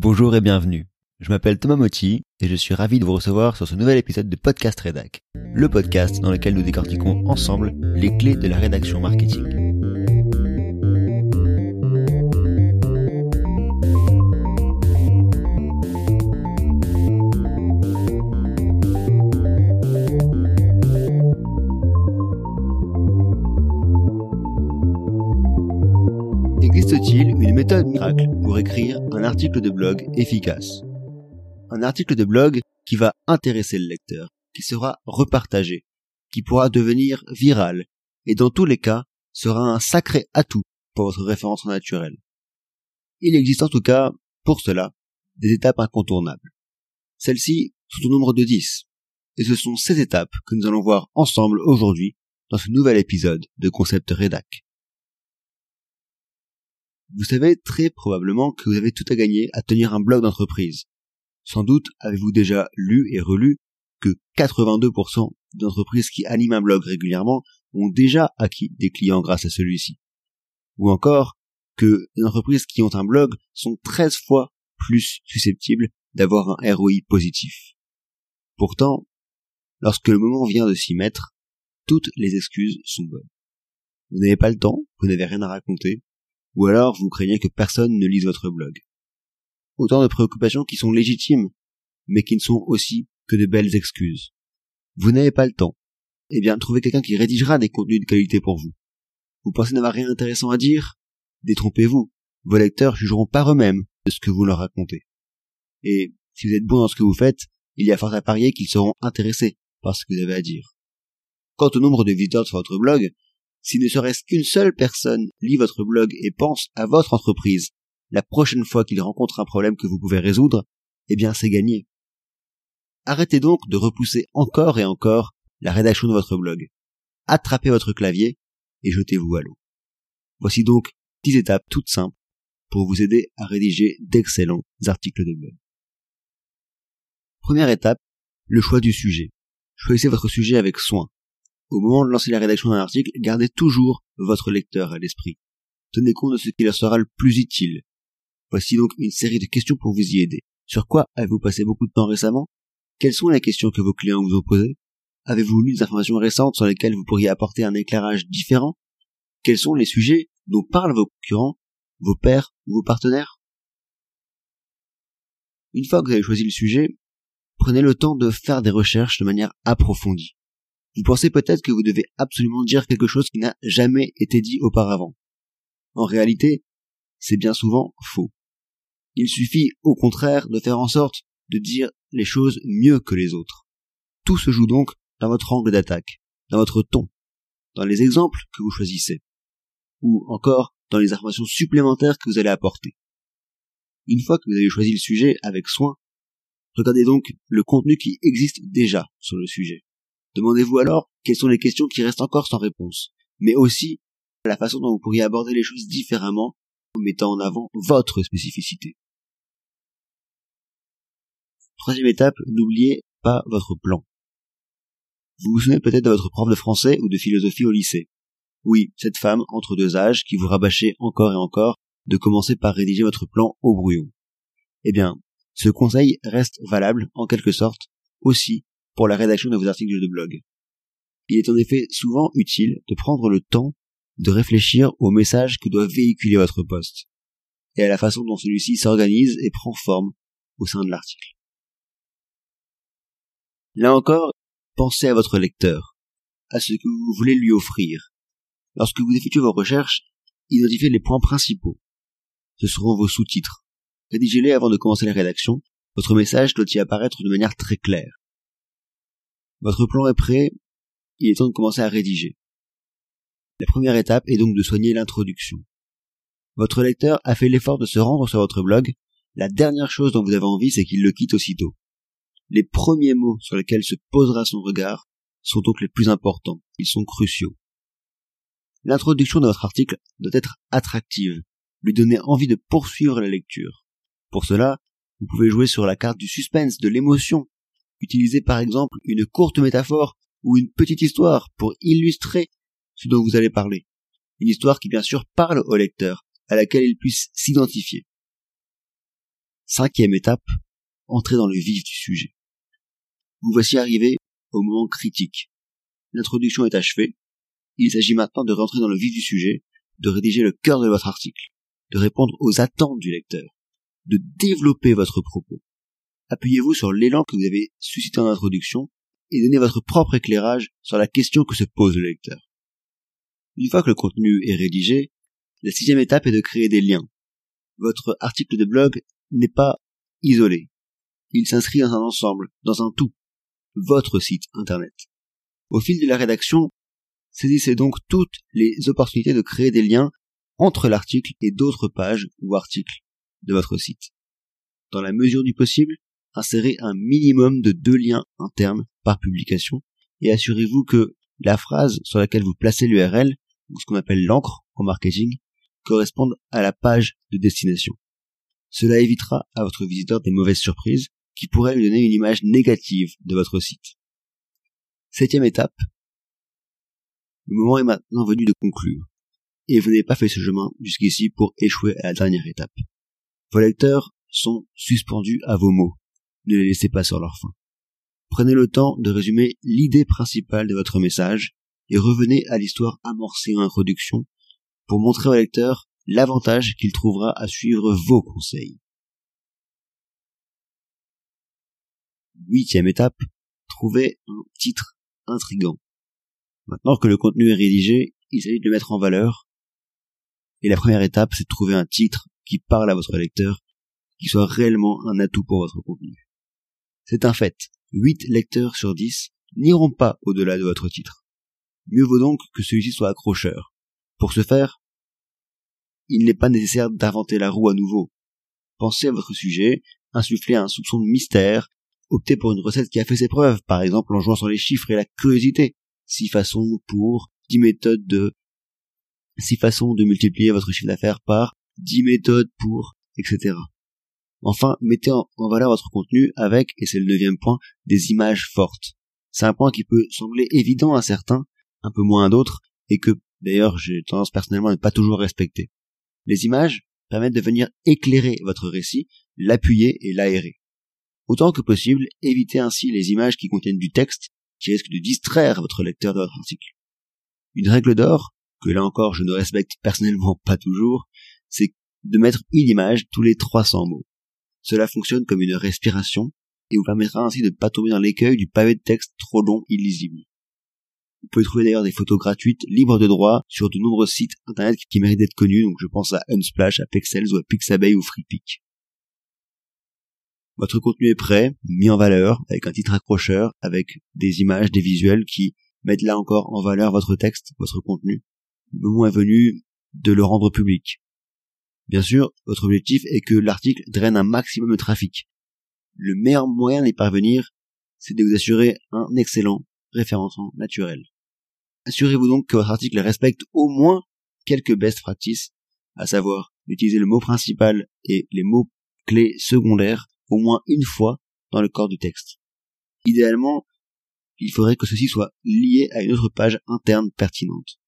Bonjour et bienvenue. Je m'appelle Thomas Motti et je suis ravi de vous recevoir sur ce nouvel épisode de Podcast Rédac, le podcast dans lequel nous décortiquons ensemble les clés de la rédaction marketing. Article de blog efficace Un article de blog qui va intéresser le lecteur, qui sera repartagé, qui pourra devenir viral, et dans tous les cas sera un sacré atout pour votre référence naturelle. Il existe en tout cas, pour cela, des étapes incontournables. Celles-ci sont au nombre de 10, et ce sont ces étapes que nous allons voir ensemble aujourd'hui dans ce nouvel épisode de Concept Redac. Vous savez très probablement que vous avez tout à gagner à tenir un blog d'entreprise. Sans doute avez-vous déjà lu et relu que 82% d'entreprises qui animent un blog régulièrement ont déjà acquis des clients grâce à celui-ci. Ou encore que les entreprises qui ont un blog sont 13 fois plus susceptibles d'avoir un ROI positif. Pourtant, lorsque le moment vient de s'y mettre, toutes les excuses sont bonnes. Vous n'avez pas le temps, vous n'avez rien à raconter, ou alors vous craignez que personne ne lise votre blog. Autant de préoccupations qui sont légitimes, mais qui ne sont aussi que de belles excuses. Vous n'avez pas le temps. Eh bien, trouvez quelqu'un qui rédigera des contenus de qualité pour vous. Vous pensez n'avoir rien d'intéressant à dire? Détrompez-vous. Vos lecteurs jugeront par eux-mêmes de ce que vous leur racontez. Et si vous êtes bon dans ce que vous faites, il y a fort à parier qu'ils seront intéressés par ce que vous avez à dire. Quant au nombre de visiteurs sur votre blog, si ne serait-ce qu'une seule personne lit votre blog et pense à votre entreprise la prochaine fois qu'il rencontre un problème que vous pouvez résoudre, eh bien c'est gagné. Arrêtez donc de repousser encore et encore la rédaction de votre blog. Attrapez votre clavier et jetez-vous à l'eau. Voici donc 10 étapes toutes simples pour vous aider à rédiger d'excellents articles de blog. Première étape, le choix du sujet. Choisissez votre sujet avec soin. Au moment de lancer la rédaction d'un article, gardez toujours votre lecteur à l'esprit. Tenez compte de ce qui leur sera le plus utile. Voici donc une série de questions pour vous y aider. Sur quoi avez-vous passé beaucoup de temps récemment? Quelles sont les questions que vos clients vous ont posées? Avez-vous lu des informations récentes sur lesquelles vous pourriez apporter un éclairage différent? Quels sont les sujets dont parlent vos concurrents, vos pairs ou vos partenaires? Une fois que vous avez choisi le sujet, prenez le temps de faire des recherches de manière approfondie. Vous pensez peut-être que vous devez absolument dire quelque chose qui n'a jamais été dit auparavant. En réalité, c'est bien souvent faux. Il suffit au contraire de faire en sorte de dire les choses mieux que les autres. Tout se joue donc dans votre angle d'attaque, dans votre ton, dans les exemples que vous choisissez, ou encore dans les informations supplémentaires que vous allez apporter. Une fois que vous avez choisi le sujet avec soin, regardez donc le contenu qui existe déjà sur le sujet. Demandez-vous alors quelles sont les questions qui restent encore sans réponse, mais aussi la façon dont vous pourriez aborder les choses différemment en mettant en avant votre spécificité. Troisième étape, n'oubliez pas votre plan. Vous vous souvenez peut-être de votre prof de français ou de philosophie au lycée. Oui, cette femme entre deux âges qui vous rabâchait encore et encore de commencer par rédiger votre plan au brouillon. Eh bien, ce conseil reste valable, en quelque sorte, aussi pour la rédaction de vos articles de blog. Il est en effet souvent utile de prendre le temps de réfléchir au message que doit véhiculer votre poste, et à la façon dont celui-ci s'organise et prend forme au sein de l'article. Là encore, pensez à votre lecteur, à ce que vous voulez lui offrir. Lorsque vous effectuez vos recherches, identifiez les points principaux. Ce seront vos sous-titres. Rédigez-les avant de commencer la rédaction. Votre message doit y apparaître de manière très claire. Votre plan est prêt, il est temps de commencer à rédiger. La première étape est donc de soigner l'introduction. Votre lecteur a fait l'effort de se rendre sur votre blog, la dernière chose dont vous avez envie c'est qu'il le quitte aussitôt. Les premiers mots sur lesquels se posera son regard sont donc les plus importants, ils sont cruciaux. L'introduction de votre article doit être attractive, lui donner envie de poursuivre la lecture. Pour cela, vous pouvez jouer sur la carte du suspense, de l'émotion, Utilisez par exemple une courte métaphore ou une petite histoire pour illustrer ce dont vous allez parler. Une histoire qui bien sûr parle au lecteur, à laquelle il puisse s'identifier. Cinquième étape, entrer dans le vif du sujet. Vous voici arrivé au moment critique. L'introduction est achevée. Il s'agit maintenant de rentrer dans le vif du sujet, de rédiger le cœur de votre article, de répondre aux attentes du lecteur, de développer votre propos. Appuyez-vous sur l'élan que vous avez suscité en introduction et donnez votre propre éclairage sur la question que se pose le lecteur. Une fois que le contenu est rédigé, la sixième étape est de créer des liens. Votre article de blog n'est pas isolé. Il s'inscrit dans un ensemble, dans un tout. Votre site internet. Au fil de la rédaction, saisissez donc toutes les opportunités de créer des liens entre l'article et d'autres pages ou articles de votre site. Dans la mesure du possible, insérez un minimum de deux liens internes par publication et assurez-vous que la phrase sur laquelle vous placez l'URL, ou ce qu'on appelle l'encre en marketing, corresponde à la page de destination. Cela évitera à votre visiteur des mauvaises surprises qui pourraient lui donner une image négative de votre site. Septième étape. Le moment est maintenant venu de conclure. Et vous n'avez pas fait ce chemin jusqu'ici pour échouer à la dernière étape. Vos lecteurs sont suspendus à vos mots. Ne les laissez pas sur leur faim. Prenez le temps de résumer l'idée principale de votre message et revenez à l'histoire amorcée en introduction pour montrer au lecteur l'avantage qu'il trouvera à suivre vos conseils. Huitième étape, trouvez un titre intrigant. Maintenant que le contenu est rédigé, il s'agit de le mettre en valeur. Et la première étape, c'est de trouver un titre qui parle à votre lecteur, qui soit réellement un atout pour votre contenu. C'est un fait. 8 lecteurs sur 10 n'iront pas au-delà de votre titre. Mieux vaut donc que celui-ci soit accrocheur. Pour ce faire, il n'est pas nécessaire d'inventer la roue à nouveau. Pensez à votre sujet, insufflez un soupçon de mystère, optez pour une recette qui a fait ses preuves, par exemple en jouant sur les chiffres et la curiosité. Six façons pour, dix méthodes de, six façons de multiplier votre chiffre d'affaires par, dix méthodes pour, etc. Enfin, mettez en, valeur votre contenu avec, et c'est le neuvième point, des images fortes. C'est un point qui peut sembler évident à certains, un peu moins à d'autres, et que, d'ailleurs, j'ai tendance personnellement à ne pas toujours respecter. Les images permettent de venir éclairer votre récit, l'appuyer et l'aérer. Autant que possible, évitez ainsi les images qui contiennent du texte, qui risquent de distraire votre lecteur de votre article. Une règle d'or, que là encore je ne respecte personnellement pas toujours, c'est de mettre une image tous les 300 mots. Cela fonctionne comme une respiration et vous permettra ainsi de ne pas tomber dans l'écueil du pavé de texte trop long, illisible. Vous pouvez trouver d'ailleurs des photos gratuites, libres de droit, sur de nombreux sites internet qui méritent d'être connus, donc je pense à Unsplash, à Pexels ou à Pixabay ou FreePic. Votre contenu est prêt, mis en valeur, avec un titre accrocheur, avec des images, des visuels qui mettent là encore en valeur votre texte, votre contenu. Le moment est venu de le rendre public. Bien sûr, votre objectif est que l'article draine un maximum de trafic. Le meilleur moyen d'y parvenir, c'est de vous assurer un excellent référencement naturel. Assurez-vous donc que votre article respecte au moins quelques best practices, à savoir utiliser le mot principal et les mots clés secondaires au moins une fois dans le corps du texte. Idéalement, il faudrait que ceci soit lié à une autre page interne pertinente.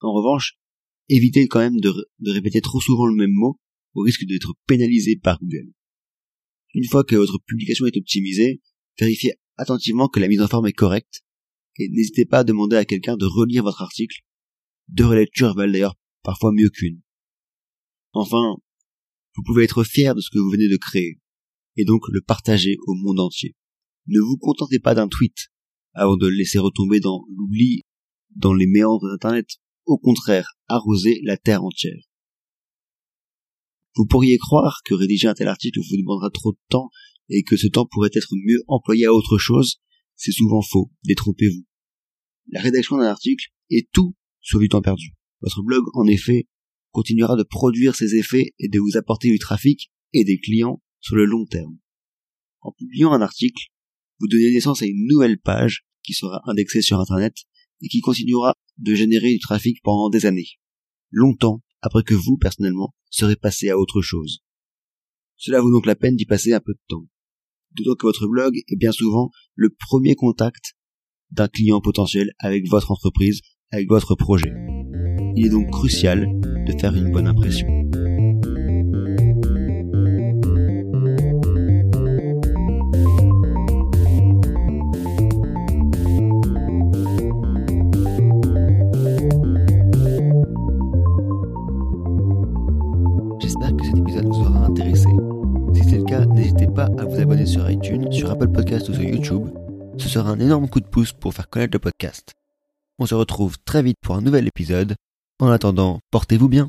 En revanche, évitez quand même de, répéter trop souvent le même mot au risque d'être pénalisé par Google. Une fois que votre publication est optimisée, vérifiez attentivement que la mise en forme est correcte et n'hésitez pas à demander à quelqu'un de relire votre article. Deux relectures valent d'ailleurs parfois mieux qu'une. Enfin, vous pouvez être fier de ce que vous venez de créer et donc le partager au monde entier. Ne vous contentez pas d'un tweet avant de le laisser retomber dans l'oubli dans les méandres d'Internet au contraire arroser la terre entière. Vous pourriez croire que rédiger un tel article vous demandera trop de temps et que ce temps pourrait être mieux employé à autre chose, c'est souvent faux, détrompez-vous. La rédaction d'un article est tout sur du temps perdu. Votre blog, en effet, continuera de produire ses effets et de vous apporter du trafic et des clients sur le long terme. En publiant un article, vous donnez naissance à une nouvelle page qui sera indexée sur Internet et qui continuera de générer du trafic pendant des années, longtemps après que vous, personnellement, serez passé à autre chose. Cela vaut donc la peine d'y passer un peu de temps. D'autant que votre blog est bien souvent le premier contact d'un client potentiel avec votre entreprise, avec votre projet. Il est donc crucial de faire une bonne impression. Ou sur YouTube. Ce sera un énorme coup de pouce pour faire connaître le podcast. On se retrouve très vite pour un nouvel épisode. En attendant, portez-vous bien.